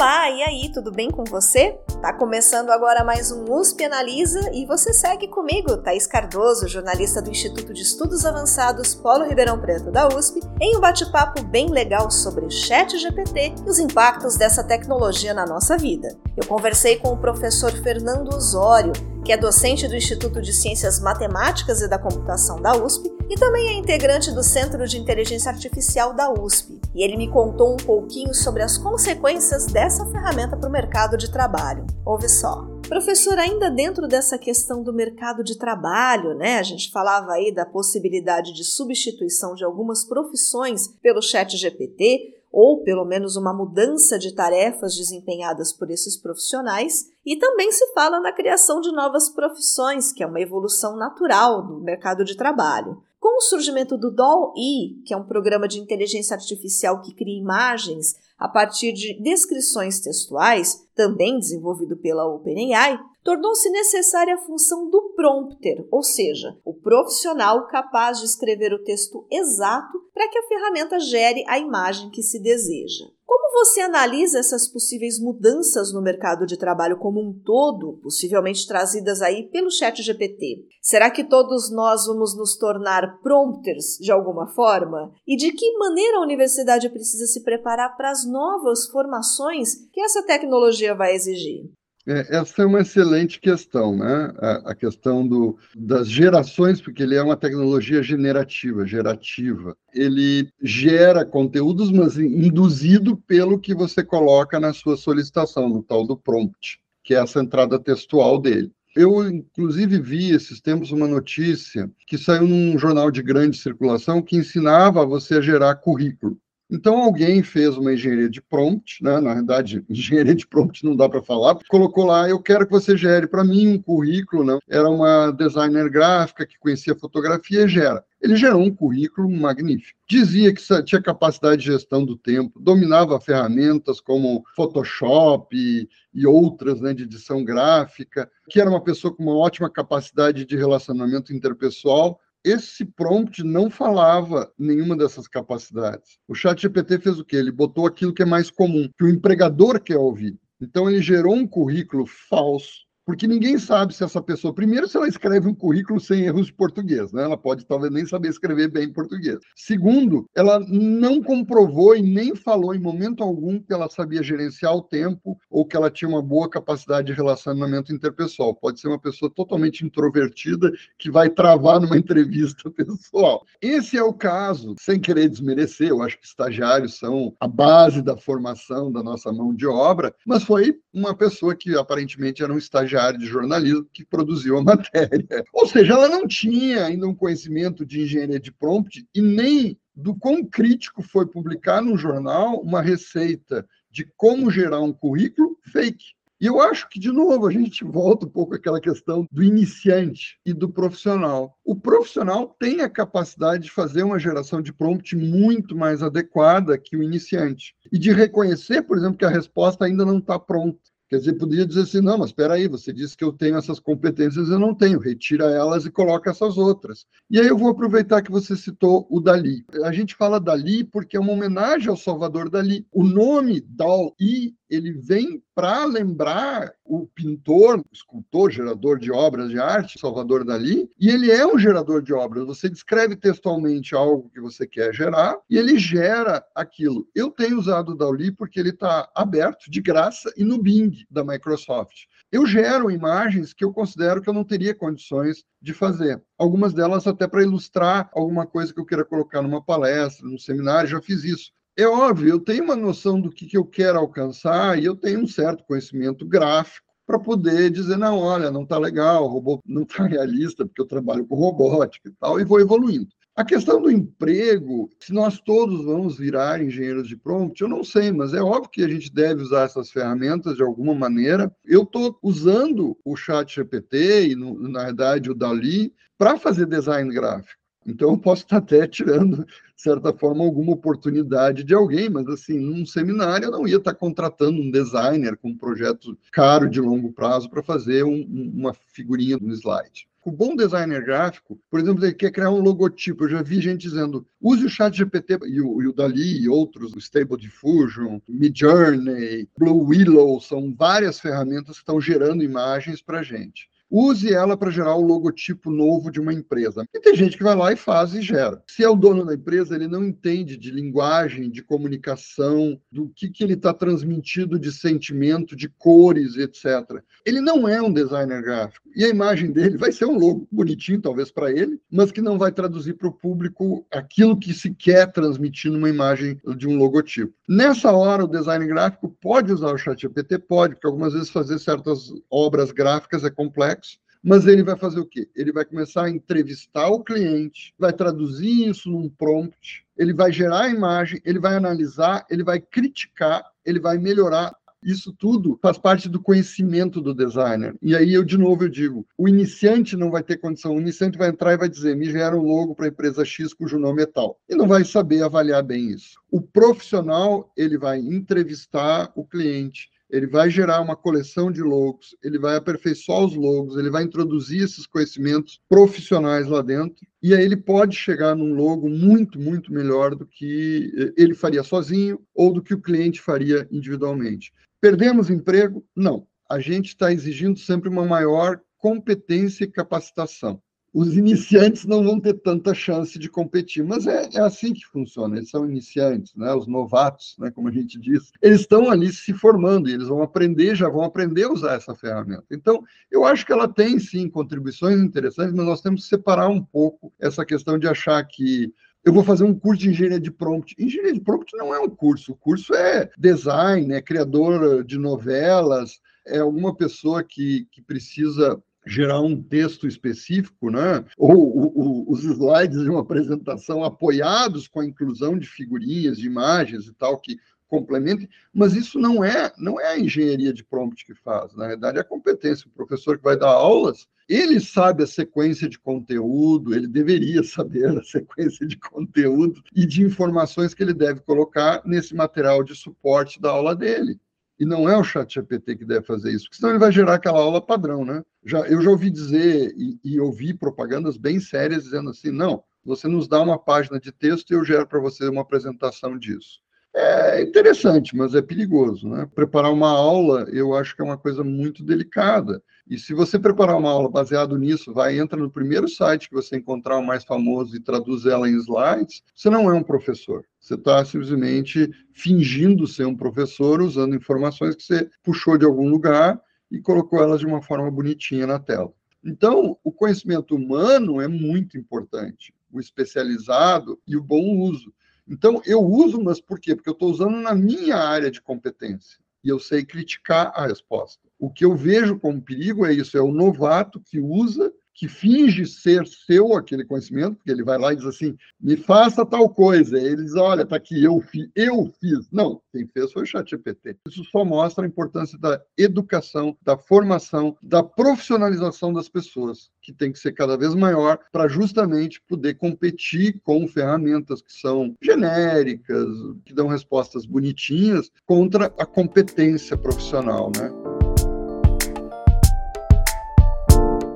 Olá, e aí, tudo bem com você? Tá começando agora mais um USP Analisa e você segue comigo, Thaís Cardoso, jornalista do Instituto de Estudos Avançados Polo Ribeirão Preto da USP, em um bate-papo bem legal sobre Chat GPT e os impactos dessa tecnologia na nossa vida. Eu conversei com o professor Fernando Osório, que é docente do Instituto de Ciências Matemáticas e da Computação da USP e também é integrante do Centro de Inteligência Artificial da USP. E ele me contou um pouquinho sobre as consequências dessa ferramenta para o mercado de trabalho. Ouve só. Professor, ainda dentro dessa questão do mercado de trabalho, né? A gente falava aí da possibilidade de substituição de algumas profissões pelo chat GPT, ou pelo menos uma mudança de tarefas desempenhadas por esses profissionais, e também se fala na criação de novas profissões, que é uma evolução natural do mercado de trabalho. Com o surgimento do DALL-E, que é um programa de inteligência artificial que cria imagens a partir de descrições textuais, também desenvolvido pela OpenAI, tornou-se necessária a função do prompter, ou seja, o profissional capaz de escrever o texto exato para que a ferramenta gere a imagem que se deseja. Como você analisa essas possíveis mudanças no mercado de trabalho como um todo, possivelmente trazidas aí pelo chat GPT? Será que todos nós vamos nos tornar prompters de alguma forma? E de que maneira a universidade precisa se preparar para as novas formações que essa tecnologia vai exigir? É, essa é uma excelente questão, né? A, a, questão do, das gerações, porque ele é uma tecnologia generativa, gerativa. Ele gera conteúdos, mas induzido pelo que você coloca na sua solicitação, no tal do prompt, que é essa entrada textual dele. Eu, inclusive, vi esses tempos uma notícia que saiu num jornal de grande circulação que ensinava você a gerar currículo. Então, alguém fez uma engenharia de prompt, né? na verdade, engenharia de prompt não dá para falar, colocou lá, eu quero que você gere para mim um currículo, né? era uma designer gráfica que conhecia fotografia e gera. Ele gerou um currículo magnífico. Dizia que tinha capacidade de gestão do tempo, dominava ferramentas como Photoshop e, e outras né, de edição gráfica, que era uma pessoa com uma ótima capacidade de relacionamento interpessoal, esse prompt não falava nenhuma dessas capacidades. O chat GPT fez o quê? Ele botou aquilo que é mais comum, que o empregador quer ouvir. Então ele gerou um currículo falso, porque ninguém sabe se essa pessoa, primeiro, se ela escreve um currículo sem erros de português, né? Ela pode talvez nem saber escrever bem português. Segundo, ela não comprovou e nem falou em momento algum que ela sabia gerenciar o tempo ou que ela tinha uma boa capacidade de relacionamento interpessoal. Pode ser uma pessoa totalmente introvertida que vai travar numa entrevista pessoal. Esse é o caso, sem querer desmerecer, eu acho que estagiários são a base da formação da nossa mão de obra, mas foi uma pessoa que aparentemente era um estagiário estagiário de jornalismo que produziu a matéria. Ou seja, ela não tinha ainda um conhecimento de engenharia de prompt e nem do quão crítico foi publicar no jornal uma receita de como gerar um currículo fake. E eu acho que, de novo, a gente volta um pouco àquela questão do iniciante e do profissional. O profissional tem a capacidade de fazer uma geração de prompt muito mais adequada que o iniciante. E de reconhecer, por exemplo, que a resposta ainda não está pronta. Quer dizer, poderia dizer assim, não, mas espera aí, você disse que eu tenho essas competências, eu não tenho, retira elas e coloca essas outras. E aí eu vou aproveitar que você citou o Dali. A gente fala Dali porque é uma homenagem ao Salvador Dali. O nome Dal-I ele vem para lembrar o pintor, escultor, gerador de obras de arte, Salvador Dali, e ele é um gerador de obras. Você descreve textualmente algo que você quer gerar e ele gera aquilo. Eu tenho usado o Dali porque ele está aberto, de graça, e no Bing da Microsoft. Eu gero imagens que eu considero que eu não teria condições de fazer. Algumas delas até para ilustrar alguma coisa que eu queira colocar numa palestra, num seminário, já fiz isso. É óbvio, eu tenho uma noção do que, que eu quero alcançar e eu tenho um certo conhecimento gráfico para poder dizer, não, olha, não está legal, o robô não está realista, porque eu trabalho com robótica e tal, e vou evoluindo. A questão do emprego, se nós todos vamos virar engenheiros de prompt, eu não sei, mas é óbvio que a gente deve usar essas ferramentas de alguma maneira. Eu estou usando o chat GPT e, na verdade, o Dali para fazer design gráfico. Então, eu posso estar até tirando, de certa forma, alguma oportunidade de alguém, mas, assim, num seminário eu não ia estar contratando um designer com um projeto caro de longo prazo para fazer um, uma figurinha no slide. O bom designer gráfico, por exemplo, ele quer criar um logotipo. Eu já vi gente dizendo, use o chat GPT e o, e o Dali e outros, o Stable Diffusion, Midjourney, Blue Willow, são várias ferramentas que estão gerando imagens para gente use ela para gerar o logotipo novo de uma empresa. E tem gente que vai lá e faz e gera. Se é o dono da empresa, ele não entende de linguagem, de comunicação, do que, que ele está transmitindo de sentimento, de cores, etc. Ele não é um designer gráfico. E a imagem dele vai ser um logo bonitinho, talvez para ele, mas que não vai traduzir para o público aquilo que se quer transmitir numa imagem de um logotipo. Nessa hora, o design gráfico pode usar o ChatGPT? Pode, porque algumas vezes fazer certas obras gráficas é complexo mas ele vai fazer o quê? Ele vai começar a entrevistar o cliente, vai traduzir isso num prompt, ele vai gerar a imagem, ele vai analisar, ele vai criticar, ele vai melhorar. Isso tudo faz parte do conhecimento do designer. E aí eu de novo eu digo, o iniciante não vai ter condição, o iniciante vai entrar e vai dizer, me gera um logo para a empresa X cujo nome é tal. E não vai saber avaliar bem isso. O profissional, ele vai entrevistar o cliente, ele vai gerar uma coleção de logos, ele vai aperfeiçoar os logos, ele vai introduzir esses conhecimentos profissionais lá dentro, e aí ele pode chegar num logo muito, muito melhor do que eh, ele faria sozinho ou do que o cliente faria individualmente. Perdemos emprego? Não. A gente está exigindo sempre uma maior competência e capacitação os iniciantes não vão ter tanta chance de competir. Mas é, é, assim que funciona. Eles são iniciantes, né? os novatos, né? como a gente diz. Eles estão ali se formando e eles vão aprender, já vão aprender a usar essa ferramenta. Então, eu acho que ela tem, sim, contribuições interessantes, mas nós temos que separar um pouco essa questão de achar que eu vou fazer um curso de engenharia de prompt. Engenharia de prompt não é um curso. O curso é design, é criador de novelas, é alguma pessoa que, que precisa gerar um texto específico, né? ou os slides de uma apresentação apoiados com a inclusão de figurinhas, de imagens e tal, que complementem, mas isso não é, não é a engenharia de prompt que faz, na verdade é a competência. O professor que vai dar aulas, ele sabe a sequência de conteúdo, ele deveria saber a sequência de conteúdo e de informações que ele deve colocar nesse material de suporte da aula dele. E não é o chat GPT que deve fazer isso, porque senão ele vai gerar aquela aula padrão, né? Já, eu já ouvi dizer e, e ouvi propagandas bem sérias dizendo assim, não, você nos dá uma página de texto e eu gero para você uma apresentação disso. É interessante, mas é perigoso, né? Preparar uma aula, eu acho que é uma coisa muito delicada. E se você preparar uma aula baseado nisso, vai entra no primeiro site que você encontrar o mais famoso e traduz ela em slides, você não é um professor. Você está simplesmente fingindo ser um professor, usando informações que você puxou de algum lugar e colocou elas de uma forma bonitinha na tela. Então, o conhecimento humano é muito importante, o especializado e o bom uso. Então, eu uso, mas por quê? Porque eu estou usando na minha área de competência e eu sei criticar a resposta. O que eu vejo como perigo é isso: é o novato que usa que finge ser seu aquele conhecimento, porque ele vai lá e diz assim, me faça tal coisa. Ele diz, olha, tá aqui, eu, fi, eu fiz. Não, quem fez foi o ChatGPT. Isso só mostra a importância da educação, da formação, da profissionalização das pessoas, que tem que ser cada vez maior para justamente poder competir com ferramentas que são genéricas, que dão respostas bonitinhas, contra a competência profissional, né?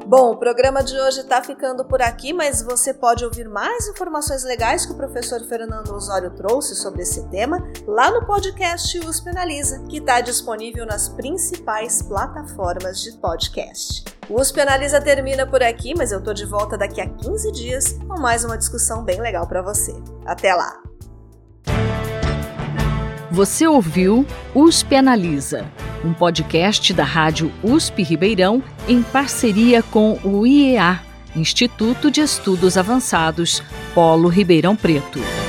Bom, o programa de hoje está ficando por aqui, mas você pode ouvir mais informações legais que o professor Fernando Osório trouxe sobre esse tema lá no podcast USP Analisa, que está disponível nas principais plataformas de podcast. O USP Analisa termina por aqui, mas eu tô de volta daqui a 15 dias com mais uma discussão bem legal para você. Até lá! Você ouviu USP Analisa um podcast da Rádio USP Ribeirão em parceria com o IEA, Instituto de Estudos Avançados, Polo Ribeirão Preto.